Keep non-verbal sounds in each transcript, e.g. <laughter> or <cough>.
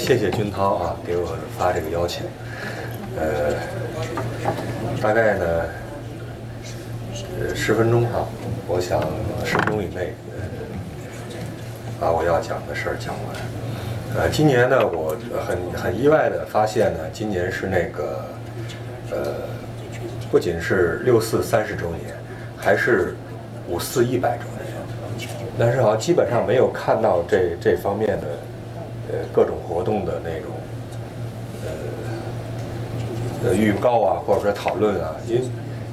谢谢军涛啊，给我发这个邀请。呃，大概呢，呃，十分钟啊，我想十分钟以内，呃，把我要讲的事儿讲完。呃，今年呢，我很很意外的发现呢，今年是那个，呃，不仅是六四三十周年，还是五四一百周年，但是好像基本上没有看到这这方面的。呃，各种活动的那种，呃，呃预告啊，或者说讨论啊，因为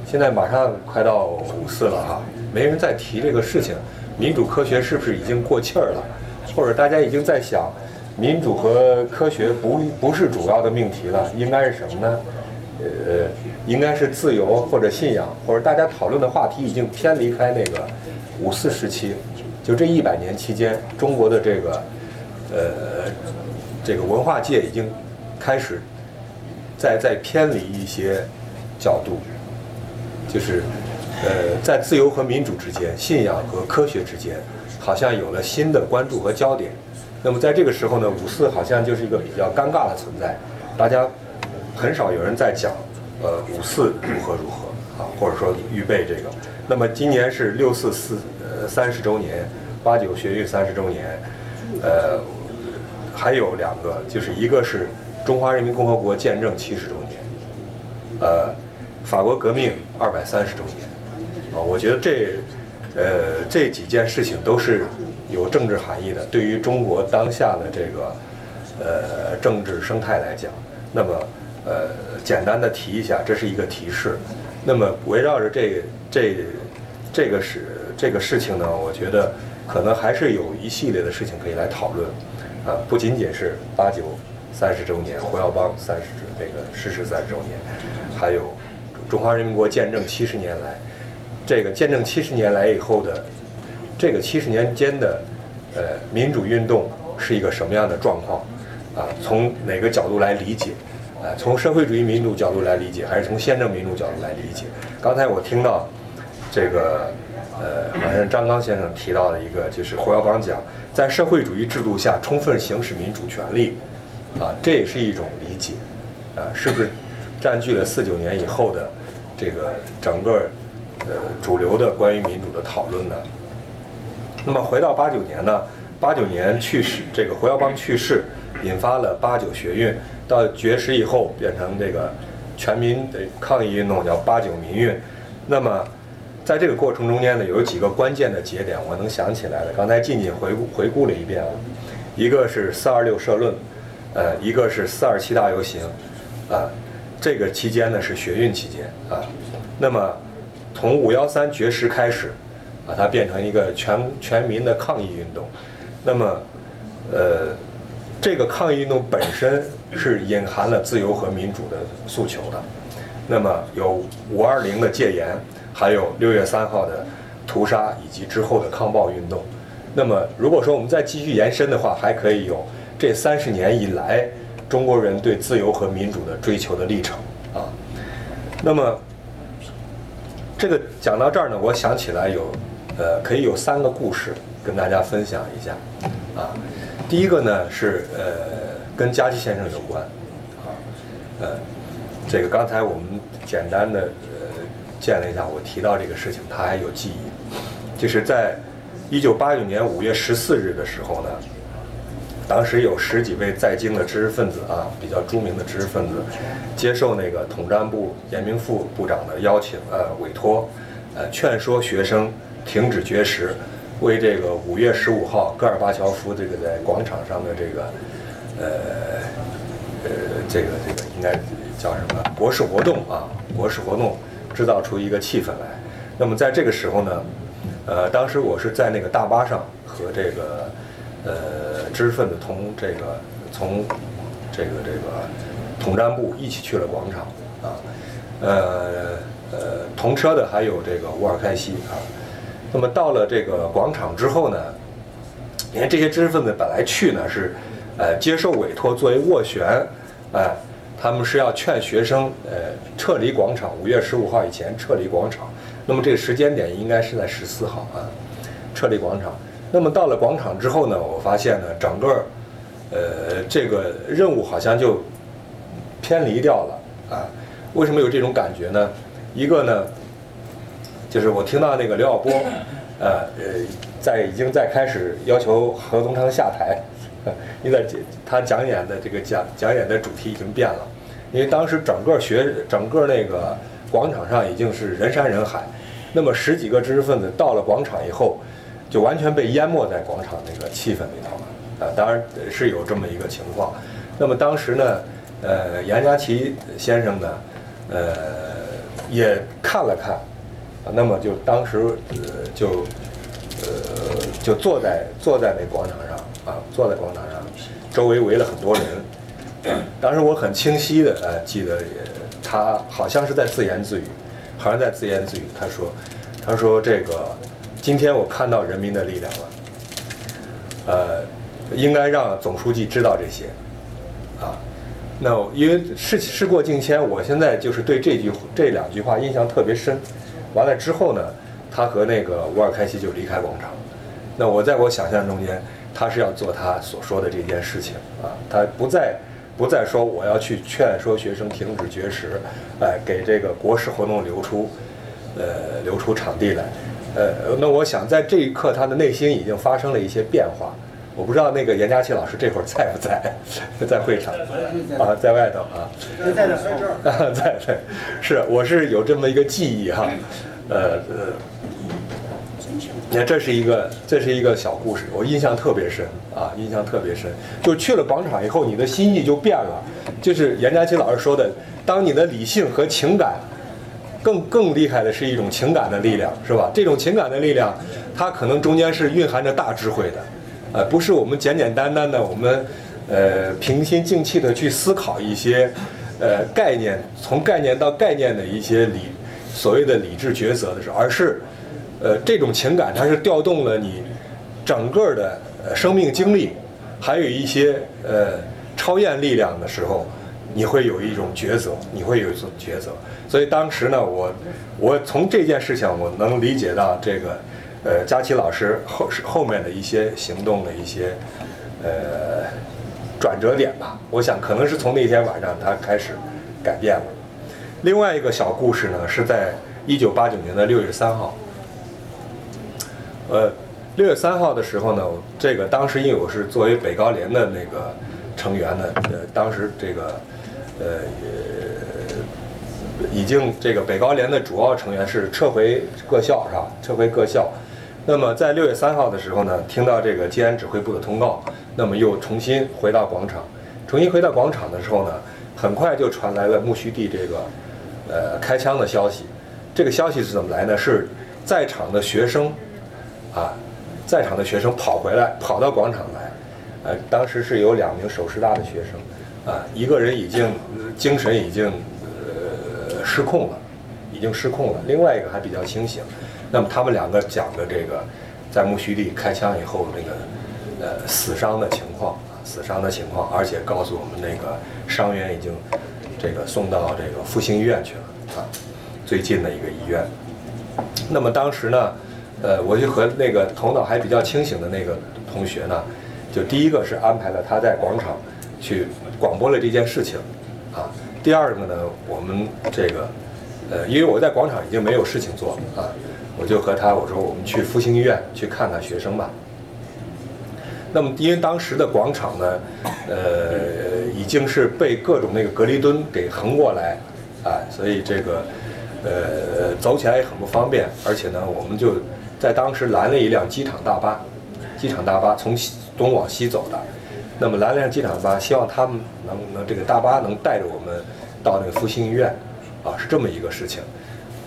现在马上快到五四了哈，没人再提这个事情，民主科学是不是已经过气儿了？或者大家已经在想，民主和科学不不是主要的命题了，应该是什么呢？呃，应该是自由或者信仰，或者大家讨论的话题已经偏离开那个五四时期，就这一百年期间，中国的这个。呃，这个文化界已经开始在在偏离一些角度，就是呃，在自由和民主之间，信仰和科学之间，好像有了新的关注和焦点。那么在这个时候呢，五四好像就是一个比较尴尬的存在，大家很少有人在讲呃五四如何如何啊，或者说预备这个。那么今年是六四四呃三十周年，八九学运三十周年，呃。还有两个，就是一个是中华人民共和国建政七十周年，呃，法国革命二百三十周年，啊，我觉得这，呃，这几件事情都是有政治含义的。对于中国当下的这个，呃，政治生态来讲，那么，呃，简单的提一下，这是一个提示。那么围绕着这这这个事这个事情呢，我觉得可能还是有一系列的事情可以来讨论。啊，不仅仅是八九三十周年，胡耀邦三十那个逝世三十周年，还有中华人民国建政七十年来，这个建政七十年来以后的这个七十年间的呃民主运动是一个什么样的状况？啊，从哪个角度来理解？啊，从社会主义民主角度来理解，还是从宪政民主角度来理解？刚才我听到这个。呃，好像张刚先生提到的一个，就是胡耀邦讲，在社会主义制度下充分行使民主权利，啊，这也是一种理解，啊，是不是占据了四九年以后的这个整个呃主流的关于民主的讨论呢？那么回到八九年呢，八九年去世，这个胡耀邦去世，引发了八九学运，到绝食以后变成这个全民的抗议运动，叫八九民运，那么。在这个过程中间呢，有几个关键的节点，我能想起来的。刚才静静回顾回顾了一遍啊，一个是四二六社论，呃，一个是四二七大游行，啊，这个期间呢是学运期间啊。那么从五幺三绝食开始，把它变成一个全全民的抗议运动。那么，呃，这个抗议运动本身是隐含了自由和民主的诉求的。那么有五二零的戒严。还有六月三号的屠杀以及之后的抗暴运动，那么如果说我们再继续延伸的话，还可以有这三十年以来中国人对自由和民主的追求的历程啊。那么这个讲到这儿呢，我想起来有呃可以有三个故事跟大家分享一下啊。第一个呢是呃跟佳琪先生有关啊，呃这个刚才我们简单的。见了一下，我提到这个事情，他还有记忆。就是在一九八九年五月十四日的时候呢，当时有十几位在京的知识分子啊，比较著名的知识分子，接受那个统战部严明富部长的邀请，呃，委托，呃，劝说学生停止绝食，为这个五月十五号戈尔巴乔夫这个在广场上的这个，呃，呃，这个这个应该叫什么国事活动啊，国事活动。制造出一个气氛来，那么在这个时候呢，呃，当时我是在那个大巴上和这个呃知识分子同这个从这个这个统战部一起去了广场啊，呃呃同车的还有这个乌尔开西啊，那么到了这个广场之后呢，你看这些知识分子本来去呢是呃接受委托作为斡旋，哎。他们是要劝学生，呃，撤离广场。五月十五号以前撤离广场。那么这个时间点应该是在十四号啊，撤离广场。那么到了广场之后呢，我发现呢，整个，呃，这个任务好像就偏离掉了啊。为什么有这种感觉呢？一个呢，就是我听到那个刘晓波，呃呃，在已经在开始要求何宗昌下台，因为他讲演的这个讲讲演的主题已经变了，因为当时整个学整个那个广场上已经是人山人海，那么十几个知识分子到了广场以后，就完全被淹没在广场那个气氛里头了啊，当然是有这么一个情况。那么当时呢，呃，杨家琪先生呢。呃，也看了看，啊，那么就当时呃就呃就坐在坐在那广场上，坐在广场上，周围围了很多人。当时我很清晰的呃记得，他好像是在自言自语，好像在自言自语。他说，他说这个今天我看到人民的力量了，呃，应该让总书记知道这些，啊。那因为事事过境迁，我现在就是对这句这两句话印象特别深。完了之后呢，他和那个乌尔开西就离开广场。那我在我想象中间，他是要做他所说的这件事情啊，他不再不再说我要去劝说学生停止绝食，哎，给这个国事活动留出呃留出场地来。呃，那我想在这一刻，他的内心已经发生了一些变化。我不知道那个严佳琪老师这会儿在不在，在会场啊，在外头啊，在呢，在这儿啊，在 <laughs> 在，是我是有这么一个记忆哈，呃呃，你看这是一个这是一个小故事，我印象特别深啊，印象特别深。就去了广场以后，你的心意就变了，就是严佳琪老师说的，当你的理性和情感更更厉害的是一种情感的力量，是吧？这种情感的力量，它可能中间是蕴含着大智慧的。呃，不是我们简简单单的，我们呃平心静气的去思考一些呃概念，从概念到概念的一些理所谓的理智抉择的时候，而是呃这种情感它是调动了你整个的生命经历，还有一些呃超验力量的时候，你会有一种抉择，你会有一种抉择。所以当时呢，我我从这件事情我能理解到这个。呃，佳琪老师后后面的一些行动的一些呃转折点吧，我想可能是从那天晚上他开始改变了。另外一个小故事呢，是在一九八九年的六月三号。呃，六月三号的时候呢，这个当时因为我是作为北高联的那个成员呢，呃，当时这个呃已经这个北高联的主要成员是撤回各校是吧？撤回各校。那么在六月三号的时候呢，听到这个吉安指挥部的通告，那么又重新回到广场。重新回到广场的时候呢，很快就传来了木须地这个，呃，开枪的消息。这个消息是怎么来呢？是在场的学生，啊，在场的学生跑回来，跑到广场来。呃，当时是有两名首师大的学生，啊，一个人已经精神已经呃失控了，已经失控了，另外一个还比较清醒。那么他们两个讲的这个，在木须地开枪以后那个呃死伤的情况，死伤的情况，而且告诉我们那个伤员已经这个送到这个复兴医院去了啊，最近的一个医院。那么当时呢，呃，我就和那个头脑还比较清醒的那个同学呢，就第一个是安排了他在广场去广播了这件事情啊，第二个呢，我们这个呃，因为我在广场已经没有事情做啊。我就和他我说我们去复兴医院去看看学生吧。那么因为当时的广场呢，呃，已经是被各种那个隔离墩给横过来，啊，所以这个呃走起来也很不方便。而且呢，我们就在当时拦了一辆机场大巴，机场大巴从东往西走的。那么拦了辆机场大巴，希望他们能能这个大巴能带着我们到那个复兴医院，啊，是这么一个事情。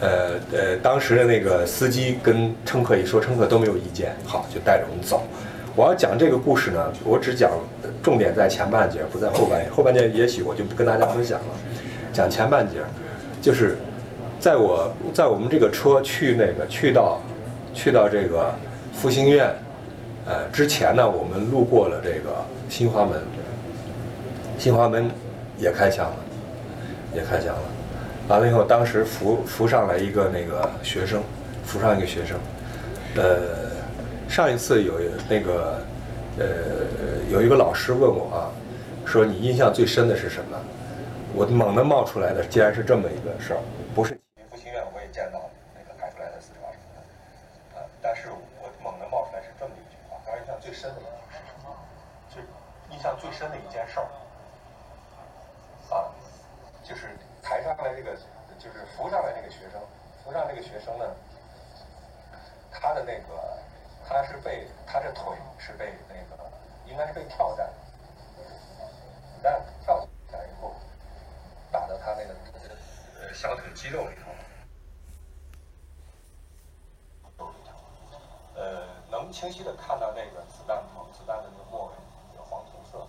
呃呃，当时的那个司机跟乘客一说，乘客都没有意见，好，就带着我们走。我要讲这个故事呢，我只讲重点在前半截，不在后半截。后半截也许我就不跟大家分享了。讲前半截，就是在我在我们这个车去那个去到去到这个复兴院，呃之前呢，我们路过了这个新华门，新华门也开枪了，也开枪了。完了以后，当时扶扶上来一个那个学生，扶上一个学生。呃，上一次有那个呃，有一个老师问我啊，说你印象最深的是什么？我猛地冒出来的，竟然是这么一个事儿，不是不情愿，我也见到那个排出来的四十八什么的，啊，但是我猛地冒出来是这么一句话，当时印象最深的一是什么？就印象最深的一件事儿，啊，就是台上来这个，就是扶上来这个学生，扶上这个学生呢，他的那个，他是被他的腿是被那个，应该是被跳弹，子弹跳起来以后。打到他那个呃小腿肌肉里头，呃，能清晰的看到那个子弹头，子弹的那个末尾有黄铜色，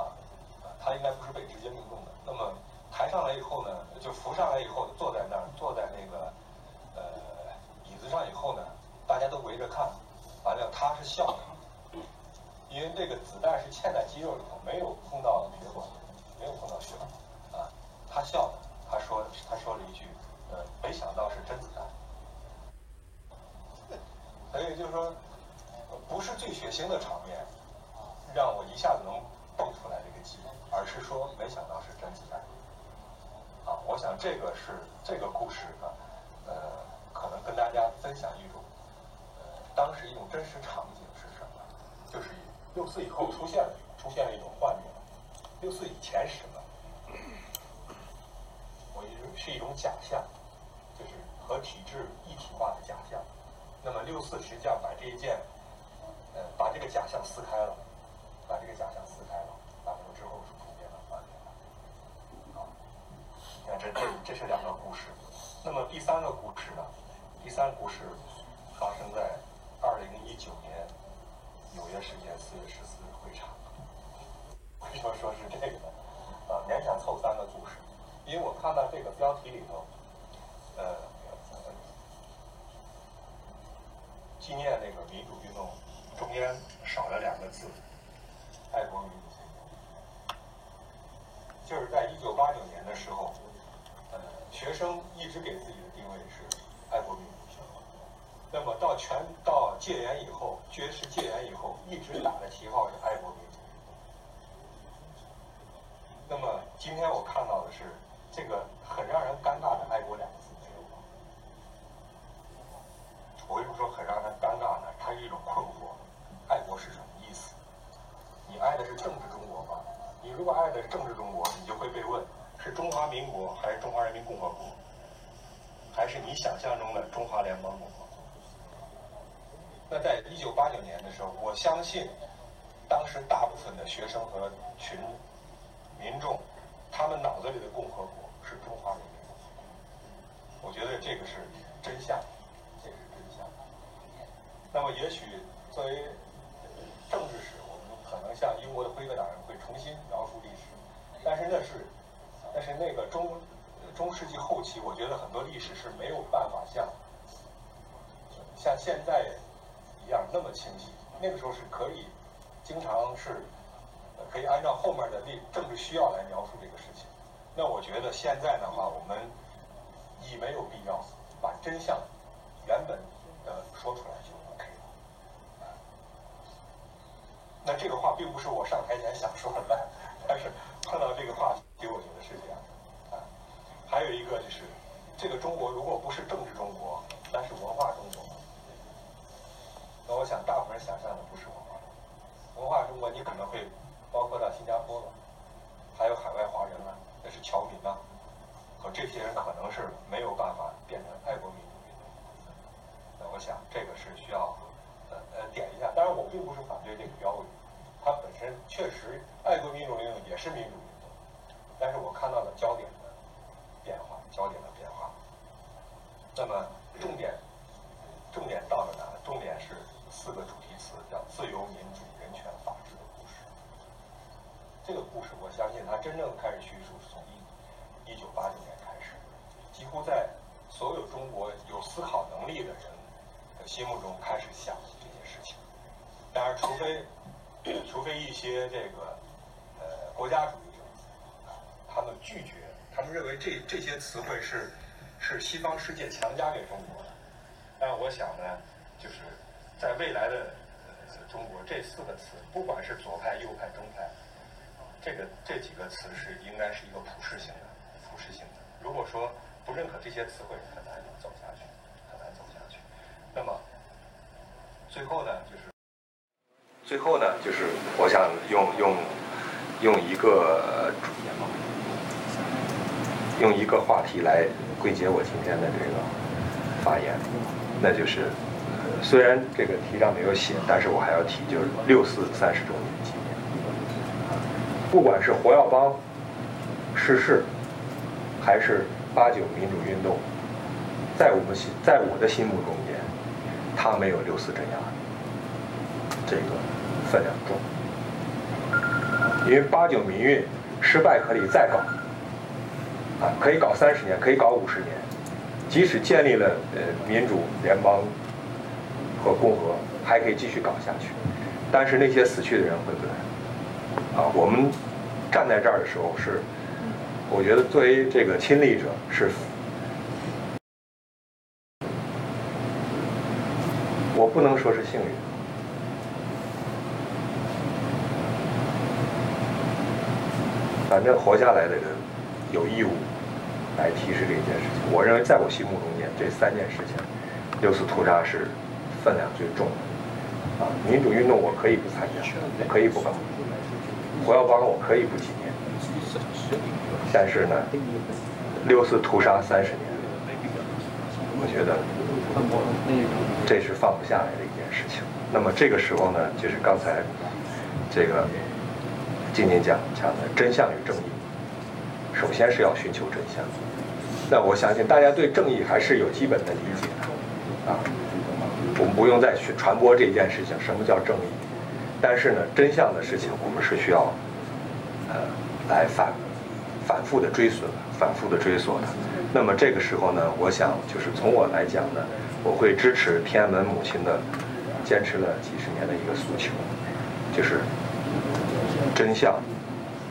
啊，他应该不是被直接命中的。那么抬上来以后呢，就扶上来以后，坐在那儿，坐在那个呃椅子上以后呢，大家都围着看，完了他是笑的，因为这个子弹是嵌在肌肉里头，没有碰到血管，没有碰到血管啊。他笑的，他说：“他说了一句，呃，没想到是真子弹。”所以就是说，不是最血腥的场面让我一下子能蹦出来这个记忆，而是说没想到是真子弹。啊，我想这个是这个故事呢，呃，可能跟大家分享一种，呃，当时一种真实场景是什么？就是六四以后出现了出现了一种幻觉，六四以前是什么？我是一种假象，就是和体制一体化的假象。那么六四实际上把这一件，呃，把这个假象撕开了，把这个假象撕开了，打破之后是普遍的观点了。好，你看这这是两个故事。那么第三个故事呢？第三个故事发生在二零一九年纽约时间四月十四日会场。为什么说是这个呢？啊，勉强凑三个故事。因为我看到这个标题里头，呃，纪念那个民主运动，中间少了两个字，爱国民主运动。就是在一九八九年的时候，呃，学生一直给自己的定位是爱国民主。那么到全到戒严以后，绝食戒严以后，一直打的旗号是爱国民主。那么今天我看到的是。这个很让人尴尬的“爱国”两个字没有了。我为什么说很让人尴尬呢？它是一种困惑。爱国是什么意思？你爱的是政治中国吗？你如果爱的是政治中国，你就会被问：是中华民国还是中华人民共和国？你想象中的中华联邦共和国？那在一九八九年的时候，我相信当时大部分的学生和群民众，他们脑子里的共和国。是中华人民共和国，我觉得这个是真相，这是真相。那么，也许作为政治史，我们可能像英国的辉格党人会重新描述历史，但是那是，但是那个中中世纪后期，我觉得很多历史是没有办法像像现在一样那么清晰。那个时候是可以经常是可以按照后面的历政治需要来描述这个事情。那我觉得现在的话，我们已没有必要把真相原本的说出来就 OK 了。那这个话并不是我上台前想说的，但是碰到这个话题，我觉得是这样。还有一个就是，这个中国如果不是政治中国，那是文化中国。那我想大部分人想象的不是文化中国，文化中国你可能会包括到新加坡了，还有海外华人了。那是侨民啊，和这些人可能是没有办法变成爱国民主运动。那我想这个是需要呃呃点一下。当然，我并不是反对这个标语，它本身确实爱国民主运动也是民主运动。但是我看到了交点的变化，焦点的变化。那么重点重点到了哪？重点是四个主题词，叫自由、民主、人权、法治。这个故事，我相信它真正开始叙述是从一一九八九年开始，几乎在所有中国有思考能力的人的心目中开始想这件事情。当然，除非除非一些这个呃国家主义者啊，他们拒绝，他们认为这这些词汇是是西方世界强加给中国的。但我想呢，就是在未来的呃中国这四个词，不管是左派、右派、中派，这个这几个词是应该是一个普世性的、普世性的。如果说不认可这些词汇，很难走下去。那么最后呢，就是最后呢，就是我想用用用一个用一个话题来归结我今天的这个发言，那就是。虽然这个题上没有写，但是我还要提，就是六四三十周年纪念。不管是胡耀邦逝世，还是八九民主运动，在我们心，在我的心目中间，他没有六四镇压这个分量重。因为八九民运失败可以再搞，啊，可以搞三十年，可以搞五十年，即使建立了呃民主联邦。和共和还可以继续搞下去，但是那些死去的人回不来。啊，我们站在这儿的时候是，我觉得作为这个亲历者是，我不能说是幸运，反正活下来的人有义务来提示这件事情。我认为在我心目中间，这三件事情，六次屠杀是。分量最重的啊！民主运动我可以不参加，我可以不搞；胡耀邦我可以不纪念。但是呢，六四屠杀三十年，我觉得这是放不下来的一件事情。那么这个时候呢，就是刚才这个今年讲讲的真相与正义，首先是要寻求真相。那我相信大家对正义还是有基本的理解的啊。我们不用再去传播这件事情，什么叫正义？但是呢，真相的事情我们是需要，呃，来反反复的追索、反复的追索的。那么这个时候呢，我想就是从我来讲呢，我会支持天安门母亲的坚持了几十年的一个诉求，就是真相、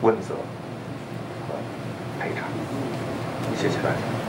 问责和赔偿。谢谢大家。